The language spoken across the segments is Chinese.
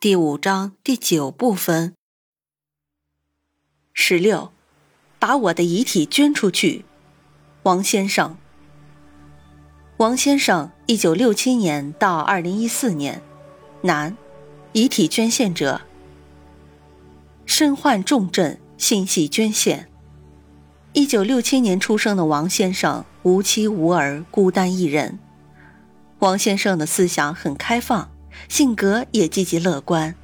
第五章第九部分。十六，把我的遗体捐出去。王先生。王先生，一九六七年到二零一四年，男，遗体捐献者。身患重症，心系捐献。一九六七年出生的王先生，无妻无儿，孤单一人。王先生的思想很开放。性格也积极乐观，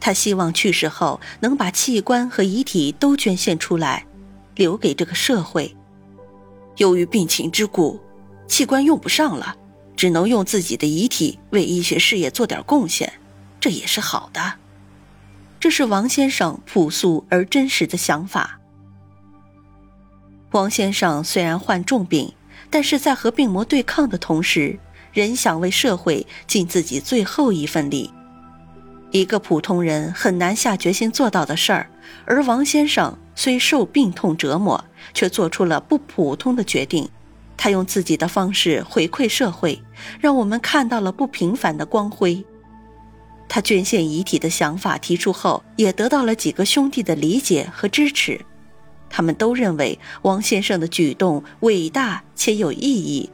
他希望去世后能把器官和遗体都捐献出来，留给这个社会。由于病情之故，器官用不上了，只能用自己的遗体为医学事业做点贡献，这也是好的。这是王先生朴素而真实的想法。王先生虽然患重病，但是在和病魔对抗的同时。人想为社会尽自己最后一份力，一个普通人很难下决心做到的事儿。而王先生虽受病痛折磨，却做出了不普通的决定。他用自己的方式回馈社会，让我们看到了不平凡的光辉。他捐献遗体的想法提出后，也得到了几个兄弟的理解和支持。他们都认为王先生的举动伟大且有意义。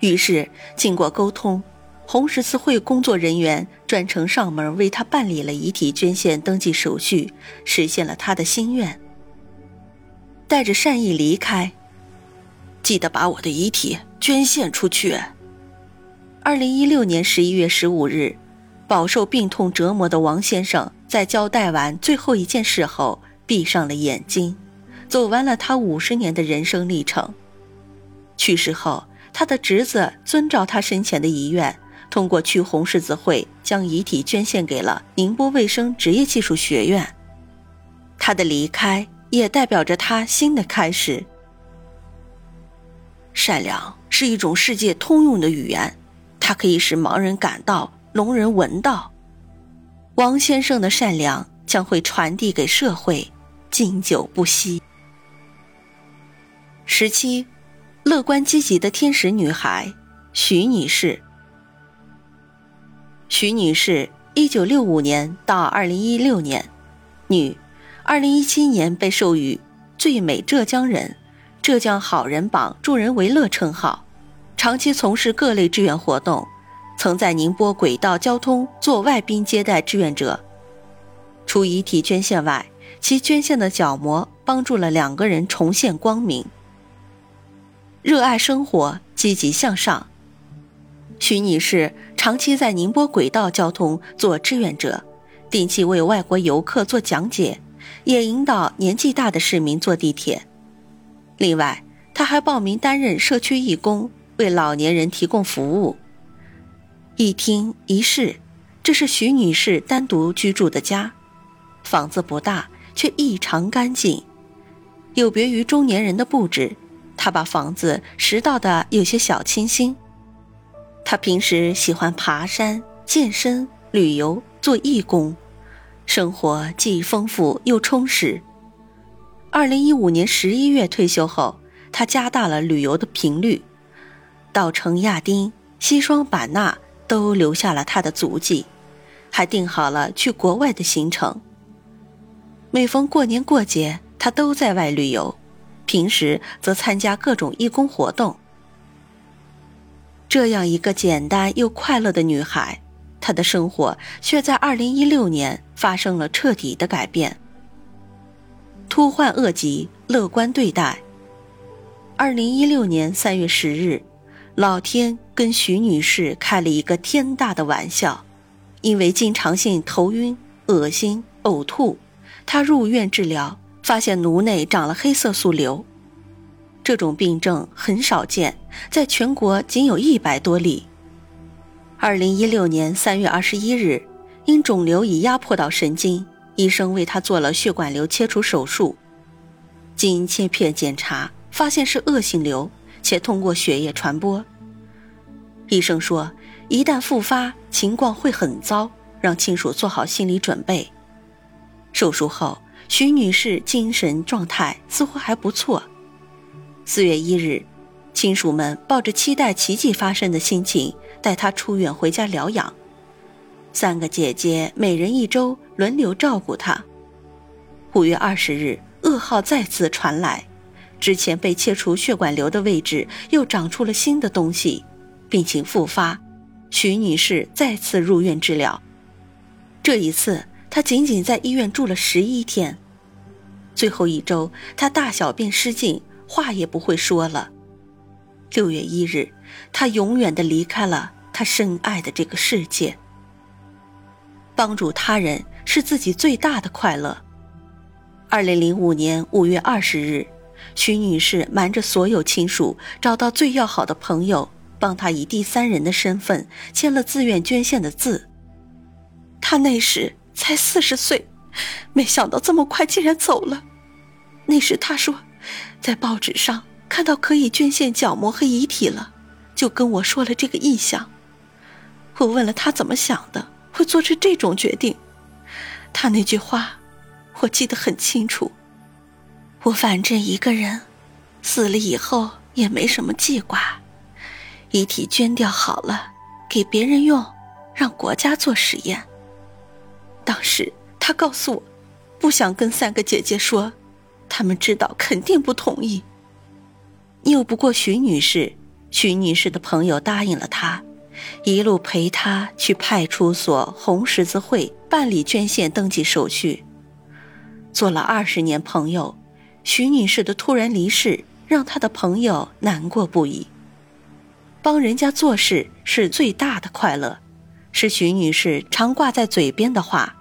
于是，经过沟通，红十字会工作人员专程上门为他办理了遗体捐献登记手续，实现了他的心愿。带着善意离开，记得把我的遗体捐献出去。二零一六年十一月十五日，饱受病痛折磨的王先生在交代完最后一件事后，闭上了眼睛，走完了他五十年的人生历程。去世后。他的侄子遵照他生前的遗愿，通过去红十字会将遗体捐献给了宁波卫生职业技术学院。他的离开也代表着他新的开始。善良是一种世界通用的语言，它可以使盲人感到，聋人闻到。王先生的善良将会传递给社会，经久不息。十七。乐观积极的天使女孩，徐女士。徐女士，一九六五年到二零一六年，女，二零一七年被授予最美浙江人、浙江好人榜助人为乐称号，长期从事各类志愿活动，曾在宁波轨道交通做外宾接待志愿者。除遗体捐献外，其捐献的角膜帮助了两个人重现光明。热爱生活，积极向上。徐女士长期在宁波轨道交通做志愿者，定期为外国游客做讲解，也引导年纪大的市民坐地铁。另外，她还报名担任社区义工，为老年人提供服务。一厅一室，这是徐女士单独居住的家，房子不大，却异常干净，有别于中年人的布置。他把房子拾到的有些小清新。他平时喜欢爬山、健身、旅游、做义工，生活既丰富又充实。二零一五年十一月退休后，他加大了旅游的频率，稻城亚丁、西双版纳都留下了他的足迹，还定好了去国外的行程。每逢过年过节，他都在外旅游。平时则参加各种义工活动。这样一个简单又快乐的女孩，她的生活却在2016年发生了彻底的改变。突患恶疾，乐观对待。2016年3月10日，老天跟徐女士开了一个天大的玩笑，因为经常性头晕、恶心、呕吐，她入院治疗。发现颅内长了黑色素瘤，这种病症很少见，在全国仅有一百多例。二零一六年三月二十一日，因肿瘤已压迫到神经，医生为他做了血管瘤切除手术。经切片检查，发现是恶性瘤，且通过血液传播。医生说，一旦复发，情况会很糟，让亲属做好心理准备。手术后，徐女士精神状态似乎还不错。四月一日，亲属们抱着期待奇迹发生的心情，带她出院回家疗养。三个姐姐每人一周轮流照顾她。五月二十日，噩耗再次传来，之前被切除血管瘤的位置又长出了新的东西。病情复发，徐女士再次入院治疗。这一次，她仅仅在医院住了十一天。最后一周，她大小便失禁，话也不会说了。六月一日，她永远的离开了她深爱的这个世界。帮助他人是自己最大的快乐。二零零五年五月二十日，徐女士瞒着所有亲属，找到最要好的朋友。帮他以第三人的身份签了自愿捐献的字。他那时才四十岁，没想到这么快竟然走了。那时他说，在报纸上看到可以捐献角膜和遗体了，就跟我说了这个意向。我问了他怎么想的，会做出这种决定。他那句话，我记得很清楚。我反正一个人，死了以后也没什么记挂。遗体捐掉好了，给别人用，让国家做实验。当时他告诉我，不想跟三个姐姐说，他们知道肯定不同意。拗不过徐女士，徐女士的朋友答应了她，一路陪她去派出所、红十字会办理捐献登记手续。做了二十年朋友，徐女士的突然离世让她的朋友难过不已。帮人家做事是最大的快乐，是徐女士常挂在嘴边的话。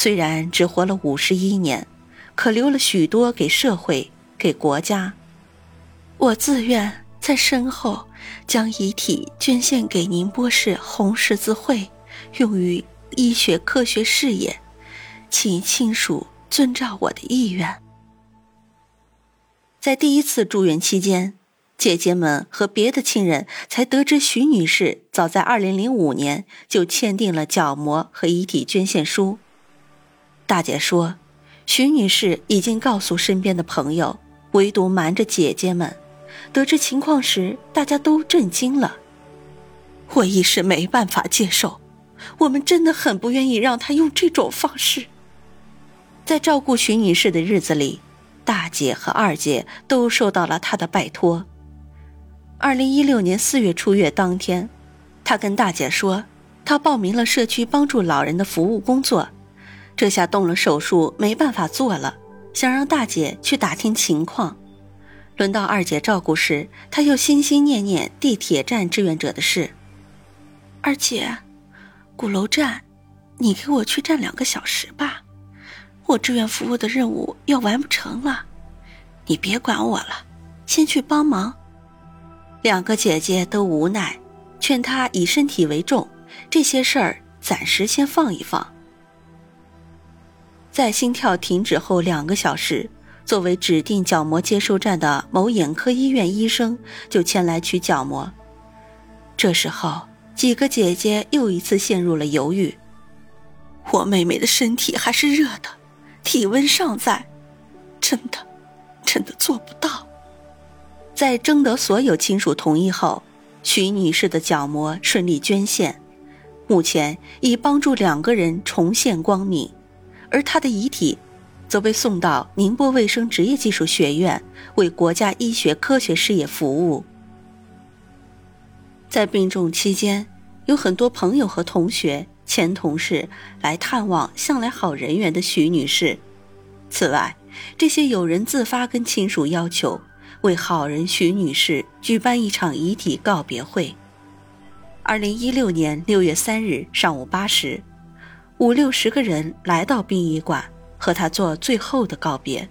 虽然只活了五十一年，可留了许多给社会、给国家。我自愿在身后将遗体捐献给宁波市红十字会，用于医学科学事业，请亲属遵照我的意愿。在第一次住院期间。姐姐们和别的亲人才得知，徐女士早在2005年就签订了角膜和遗体捐献书。大姐说，徐女士已经告诉身边的朋友，唯独瞒着姐姐们。得知情况时，大家都震惊了。我一时没办法接受，我们真的很不愿意让她用这种方式。在照顾徐女士的日子里，大姐和二姐都受到了她的拜托。二零一六年四月出月当天，她跟大姐说，她报名了社区帮助老人的服务工作，这下动了手术没办法做了，想让大姐去打听情况。轮到二姐照顾时，她又心心念念地铁站志愿者的事。二姐，鼓楼站，你给我去站两个小时吧，我志愿服务的任务要完不成了，你别管我了，先去帮忙。两个姐姐都无奈，劝她以身体为重，这些事儿暂时先放一放。在心跳停止后两个小时，作为指定角膜接收站的某眼科医院医生就前来取角膜。这时候，几个姐姐又一次陷入了犹豫。我妹妹的身体还是热的，体温尚在，真的，真的做不到。在征得所有亲属同意后，徐女士的角膜顺利捐献，目前已帮助两个人重现光明，而她的遗体则被送到宁波卫生职业技术学院为国家医学科学事业服务。在病重期间，有很多朋友和同学、前同事来探望向来好人缘的徐女士。此外，这些友人自发跟亲属要求。为好人徐女士举办一场遗体告别会。二零一六年六月三日上午八时，五六十个人来到殡仪馆，和她做最后的告别。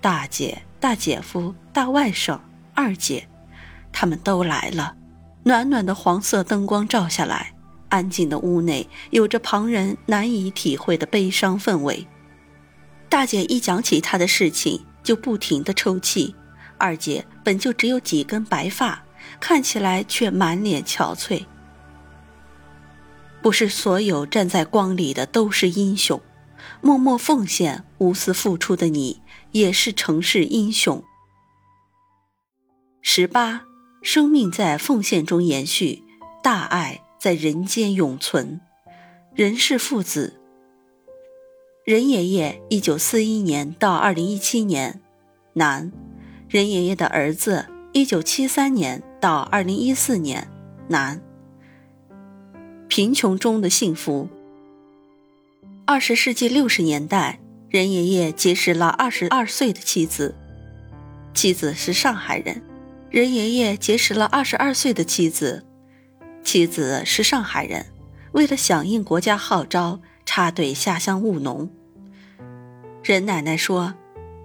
大姐、大姐夫、大外甥、二姐，他们都来了。暖暖的黄色灯光照下来，安静的屋内有着旁人难以体会的悲伤氛围。大姐一讲起她的事情，就不停的抽泣。二姐本就只有几根白发，看起来却满脸憔悴。不是所有站在光里的都是英雄，默默奉献、无私付出的你，也是城市英雄。十八，生命在奉献中延续，大爱在人间永存。任氏父子。任爷爷，一九四一年到二零一七年，男；任爷爷的儿子，一九七三年到二零一四年，男。贫穷中的幸福。二十世纪六十年代，任爷爷结识了二十二岁的妻子，妻子是上海人。任爷爷结识了二十二岁的妻子，妻子是上海人。为了响应国家号召，插队下乡务农。任奶奶说，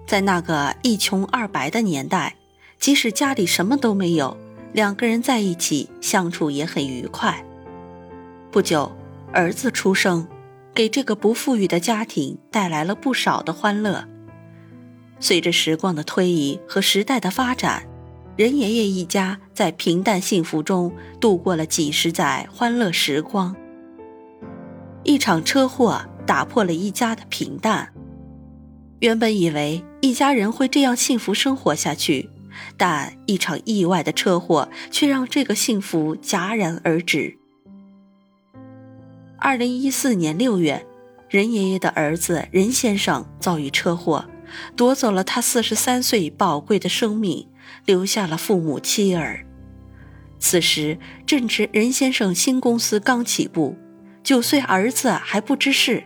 在那个一穷二白的年代，即使家里什么都没有，两个人在一起相处也很愉快。不久，儿子出生，给这个不富裕的家庭带来了不少的欢乐。随着时光的推移和时代的发展，任爷爷一家在平淡幸福中度过了几十载欢乐时光。一场车祸打破了一家的平淡。原本以为一家人会这样幸福生活下去，但一场意外的车祸却让这个幸福戛然而止。二零一四年六月，任爷爷的儿子任先生遭遇车祸，夺走了他四十三岁宝贵的生命，留下了父母妻儿。此时正值任先生新公司刚起步，九岁儿子还不知事，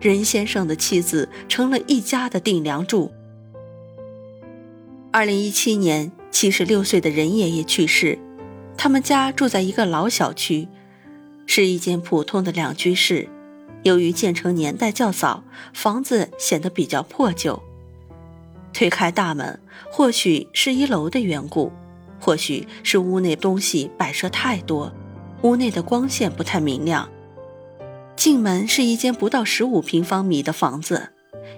任先生的妻子成了一家的顶梁柱。二零一七年，七十六岁的任爷爷去世，他们家住在一个老小区。是一间普通的两居室，由于建成年代较早，房子显得比较破旧。推开大门，或许是一楼的缘故，或许是屋内东西摆设太多，屋内的光线不太明亮。进门是一间不到十五平方米的房子，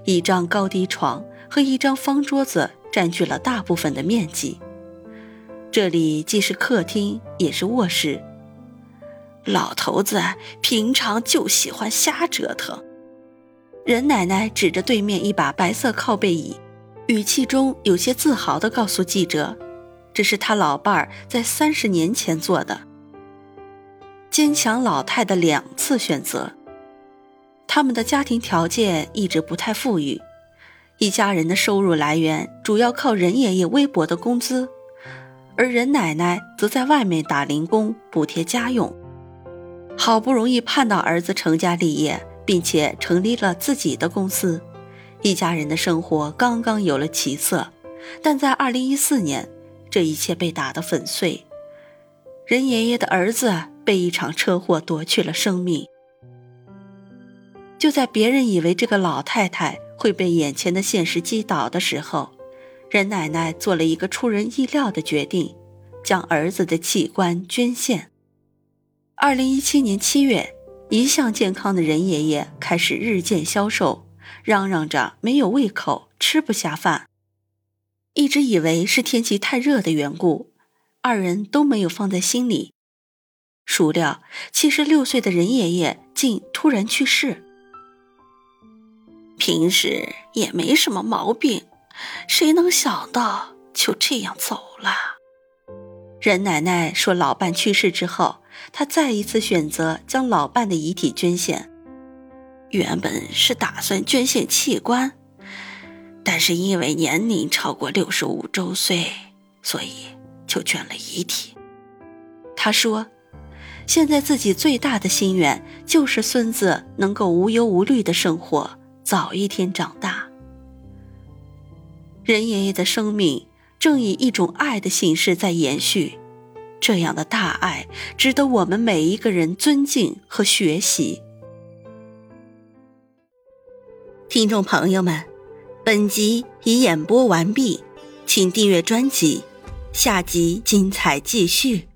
一张高低床和一张方桌子占据了大部分的面积。这里既是客厅，也是卧室。老头子平常就喜欢瞎折腾。任奶奶指着对面一把白色靠背椅，语气中有些自豪地告诉记者：“这是他老伴儿在三十年前做的。”坚强老太的两次选择。他们的家庭条件一直不太富裕，一家人的收入来源主要靠任爷爷微薄的工资，而任奶奶则在外面打零工补贴家用。好不容易盼到儿子成家立业，并且成立了自己的公司，一家人的生活刚刚有了起色。但在二零一四年，这一切被打得粉碎。任爷爷的儿子被一场车祸夺去了生命。就在别人以为这个老太太会被眼前的现实击倒的时候，任奶奶做了一个出人意料的决定，将儿子的器官捐献。二零一七年七月，一向健康的任爷爷开始日渐消瘦，嚷嚷着没有胃口，吃不下饭。一直以为是天气太热的缘故，二人都没有放在心里。孰料七十六岁的任爷爷竟突然去世。平时也没什么毛病，谁能想到就这样走了？任奶奶说，老伴去世之后。他再一次选择将老伴的遗体捐献，原本是打算捐献器官，但是因为年龄超过六十五周岁，所以就捐了遗体。他说：“现在自己最大的心愿就是孙子能够无忧无虑的生活，早一天长大。”任爷爷的生命正以一种爱的形式在延续。这样的大爱值得我们每一个人尊敬和学习。听众朋友们，本集已演播完毕，请订阅专辑，下集精彩继续。